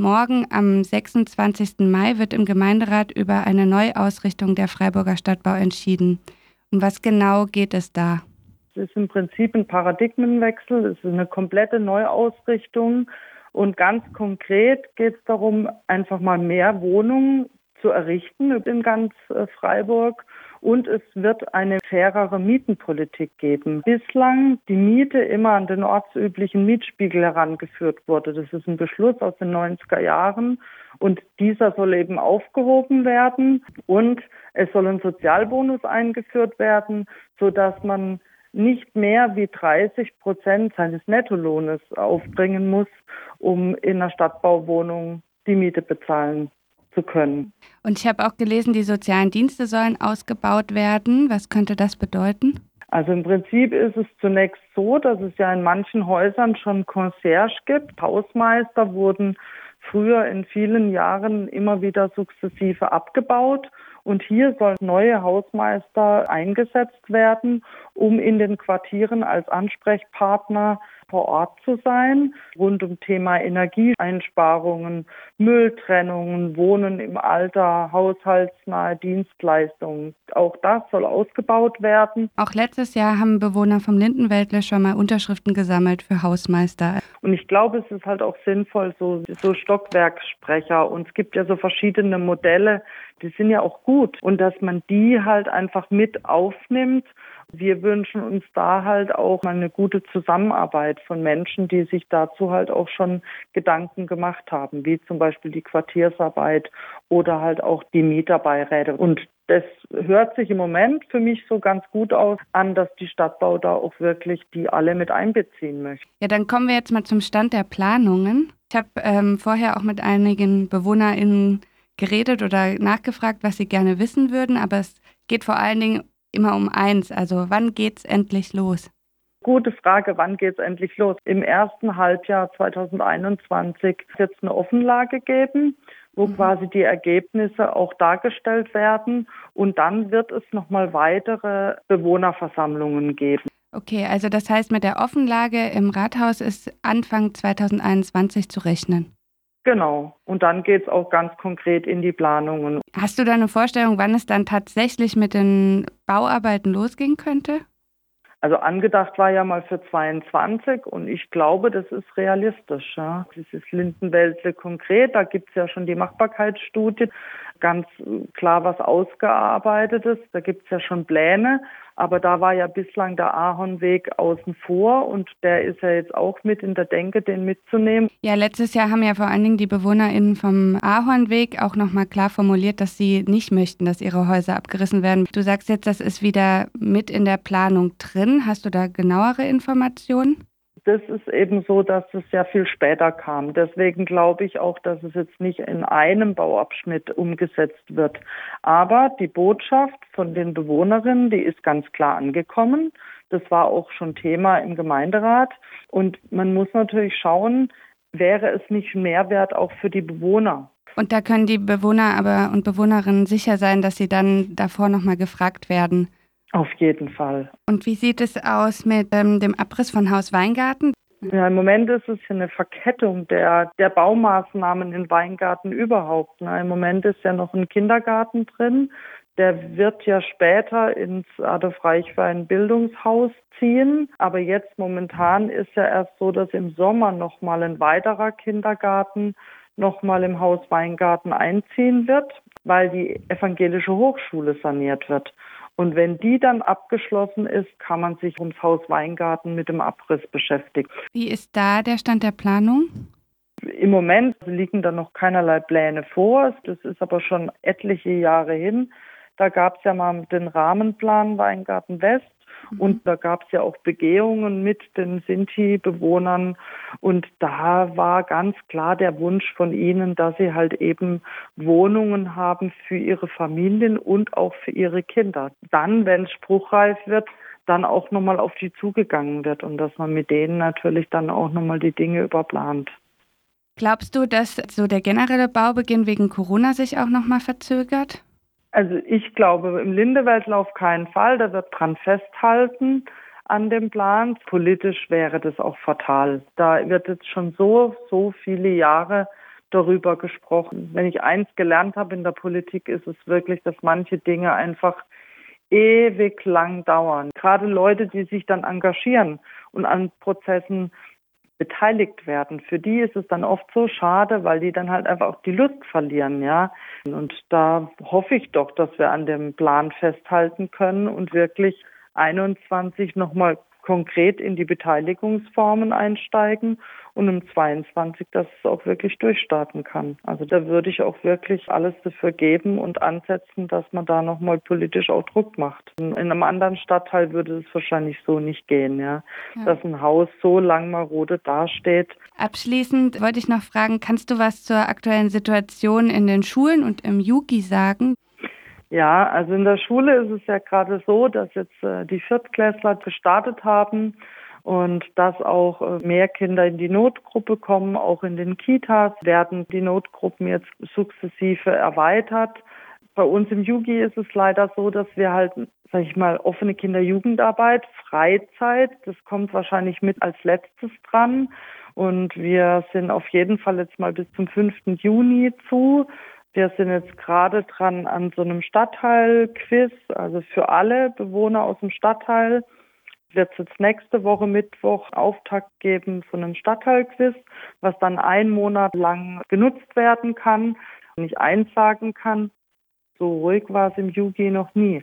Morgen am 26. Mai wird im Gemeinderat über eine Neuausrichtung der Freiburger Stadtbau entschieden. Um was genau geht es da? Es ist im Prinzip ein Paradigmenwechsel, es ist eine komplette Neuausrichtung und ganz konkret geht es darum, einfach mal mehr Wohnungen zu errichten in ganz äh, Freiburg und es wird eine fairere Mietenpolitik geben. Bislang die Miete immer an den ortsüblichen Mietspiegel herangeführt wurde. Das ist ein Beschluss aus den 90er Jahren und dieser soll eben aufgehoben werden und es soll ein Sozialbonus eingeführt werden, so dass man nicht mehr wie 30 Prozent seines Nettolohnes aufbringen muss, um in einer Stadtbauwohnung die Miete bezahlen zu können. Und ich habe auch gelesen, die sozialen Dienste sollen ausgebaut werden. Was könnte das bedeuten? Also im Prinzip ist es zunächst so, dass es ja in manchen Häusern schon Concierge gibt. Hausmeister wurden früher in vielen Jahren immer wieder sukzessive abgebaut. Und hier sollen neue Hausmeister eingesetzt werden, um in den Quartieren als Ansprechpartner vor Ort zu sein, rund um Thema Energieeinsparungen, Mülltrennungen, Wohnen im Alter, haushaltsnahe Dienstleistungen. Auch das soll ausgebaut werden. Auch letztes Jahr haben Bewohner vom Lindenwäldle schon mal Unterschriften gesammelt für Hausmeister. Und ich glaube, es ist halt auch sinnvoll, so, so Stockwerksprecher. Und es gibt ja so verschiedene Modelle, die sind ja auch gut. Und dass man die halt einfach mit aufnimmt wir wünschen uns da halt auch mal eine gute Zusammenarbeit von Menschen, die sich dazu halt auch schon Gedanken gemacht haben, wie zum Beispiel die Quartiersarbeit oder halt auch die Mieterbeiräte. Und das hört sich im Moment für mich so ganz gut aus an, dass die Stadtbau da auch wirklich die alle mit einbeziehen möchte. Ja, dann kommen wir jetzt mal zum Stand der Planungen. Ich habe ähm, vorher auch mit einigen BewohnerInnen geredet oder nachgefragt, was sie gerne wissen würden, aber es geht vor allen Dingen immer um eins. Also wann geht's endlich los? Gute Frage, wann geht's endlich los? Im ersten Halbjahr 2021 wird es eine Offenlage geben, wo mhm. quasi die Ergebnisse auch dargestellt werden. Und dann wird es nochmal weitere Bewohnerversammlungen geben. Okay, also das heißt, mit der Offenlage im Rathaus ist Anfang 2021 zu rechnen. Genau. Und dann geht es auch ganz konkret in die Planungen. Hast du da eine Vorstellung, wann es dann tatsächlich mit den Bauarbeiten losgehen könnte? Also angedacht war ja mal für 22 und ich glaube, das ist realistisch. Ja. Das ist Lindenwäldle konkret, da gibt es ja schon die Machbarkeitsstudie, ganz klar was ausgearbeitetes, da gibt es ja schon Pläne. Aber da war ja bislang der Ahornweg außen vor und der ist ja jetzt auch mit in der Denke, den mitzunehmen. Ja, letztes Jahr haben ja vor allen Dingen die BewohnerInnen vom Ahornweg auch nochmal klar formuliert, dass sie nicht möchten, dass ihre Häuser abgerissen werden. Du sagst jetzt, das ist wieder mit in der Planung drin. Hast du da genauere Informationen? Das ist eben so, dass es sehr viel später kam. Deswegen glaube ich auch, dass es jetzt nicht in einem Bauabschnitt umgesetzt wird. Aber die Botschaft von den Bewohnerinnen, die ist ganz klar angekommen. Das war auch schon Thema im Gemeinderat. Und man muss natürlich schauen, wäre es nicht Mehrwert auch für die Bewohner? Und da können die Bewohner aber und Bewohnerinnen sicher sein, dass sie dann davor nochmal gefragt werden. Auf jeden Fall. Und wie sieht es aus mit ähm, dem Abriss von Haus Weingarten? Ja, im Moment ist es eine Verkettung der, der Baumaßnahmen in Weingarten überhaupt. Ne? Im Moment ist ja noch ein Kindergarten drin. Der wird ja später ins Adolf Reichwein Bildungshaus ziehen. Aber jetzt momentan ist ja erst so, dass im Sommer nochmal ein weiterer Kindergarten nochmal im Haus Weingarten einziehen wird, weil die evangelische Hochschule saniert wird. Und wenn die dann abgeschlossen ist, kann man sich ums Haus Weingarten mit dem Abriss beschäftigen. Wie ist da der Stand der Planung? Im Moment liegen da noch keinerlei Pläne vor. Das ist aber schon etliche Jahre hin. Da gab es ja mal den Rahmenplan Weingarten West. Und da gab es ja auch Begehungen mit den Sinti-Bewohnern. Und da war ganz klar der Wunsch von ihnen, dass sie halt eben Wohnungen haben für ihre Familien und auch für ihre Kinder. Dann, wenn es spruchreif wird, dann auch nochmal auf die zugegangen wird und dass man mit denen natürlich dann auch nochmal die Dinge überplant. Glaubst du, dass so der generelle Baubeginn wegen Corona sich auch nochmal verzögert? Also ich glaube im Lindewäldler auf keinen Fall. Da wird dran festhalten an dem Plan. Politisch wäre das auch fatal. Da wird jetzt schon so, so viele Jahre darüber gesprochen. Wenn ich eins gelernt habe in der Politik, ist es wirklich, dass manche Dinge einfach ewig lang dauern. Gerade Leute, die sich dann engagieren und an Prozessen beteiligt werden. Für die ist es dann oft so schade, weil die dann halt einfach auch die Lust verlieren, ja. Und da hoffe ich doch, dass wir an dem Plan festhalten können und wirklich 21 nochmal konkret in die Beteiligungsformen einsteigen und im 22, dass es auch wirklich durchstarten kann. Also da würde ich auch wirklich alles dafür geben und ansetzen, dass man da nochmal politisch auch Druck macht. In einem anderen Stadtteil würde es wahrscheinlich so nicht gehen, ja. ja. Dass ein Haus so lang marode dasteht. Abschließend wollte ich noch fragen, kannst du was zur aktuellen Situation in den Schulen und im Yugi sagen? Ja, also in der Schule ist es ja gerade so, dass jetzt äh, die Viertklässler gestartet haben und dass auch äh, mehr Kinder in die Notgruppe kommen. Auch in den Kitas werden die Notgruppen jetzt sukzessive erweitert. Bei uns im Jugi ist es leider so, dass wir halt, sag ich mal, offene Kinder-Jugendarbeit, Freizeit, das kommt wahrscheinlich mit als letztes dran. Und wir sind auf jeden Fall jetzt mal bis zum 5. Juni zu. Wir sind jetzt gerade dran an so einem Stadtteil-Quiz, also für alle Bewohner aus dem Stadtteil wird es jetzt nächste Woche Mittwoch Auftakt geben zu einem Stadtteil-Quiz, was dann einen Monat lang genutzt werden kann und ich eins sagen kann, so ruhig war es im Jugi noch nie.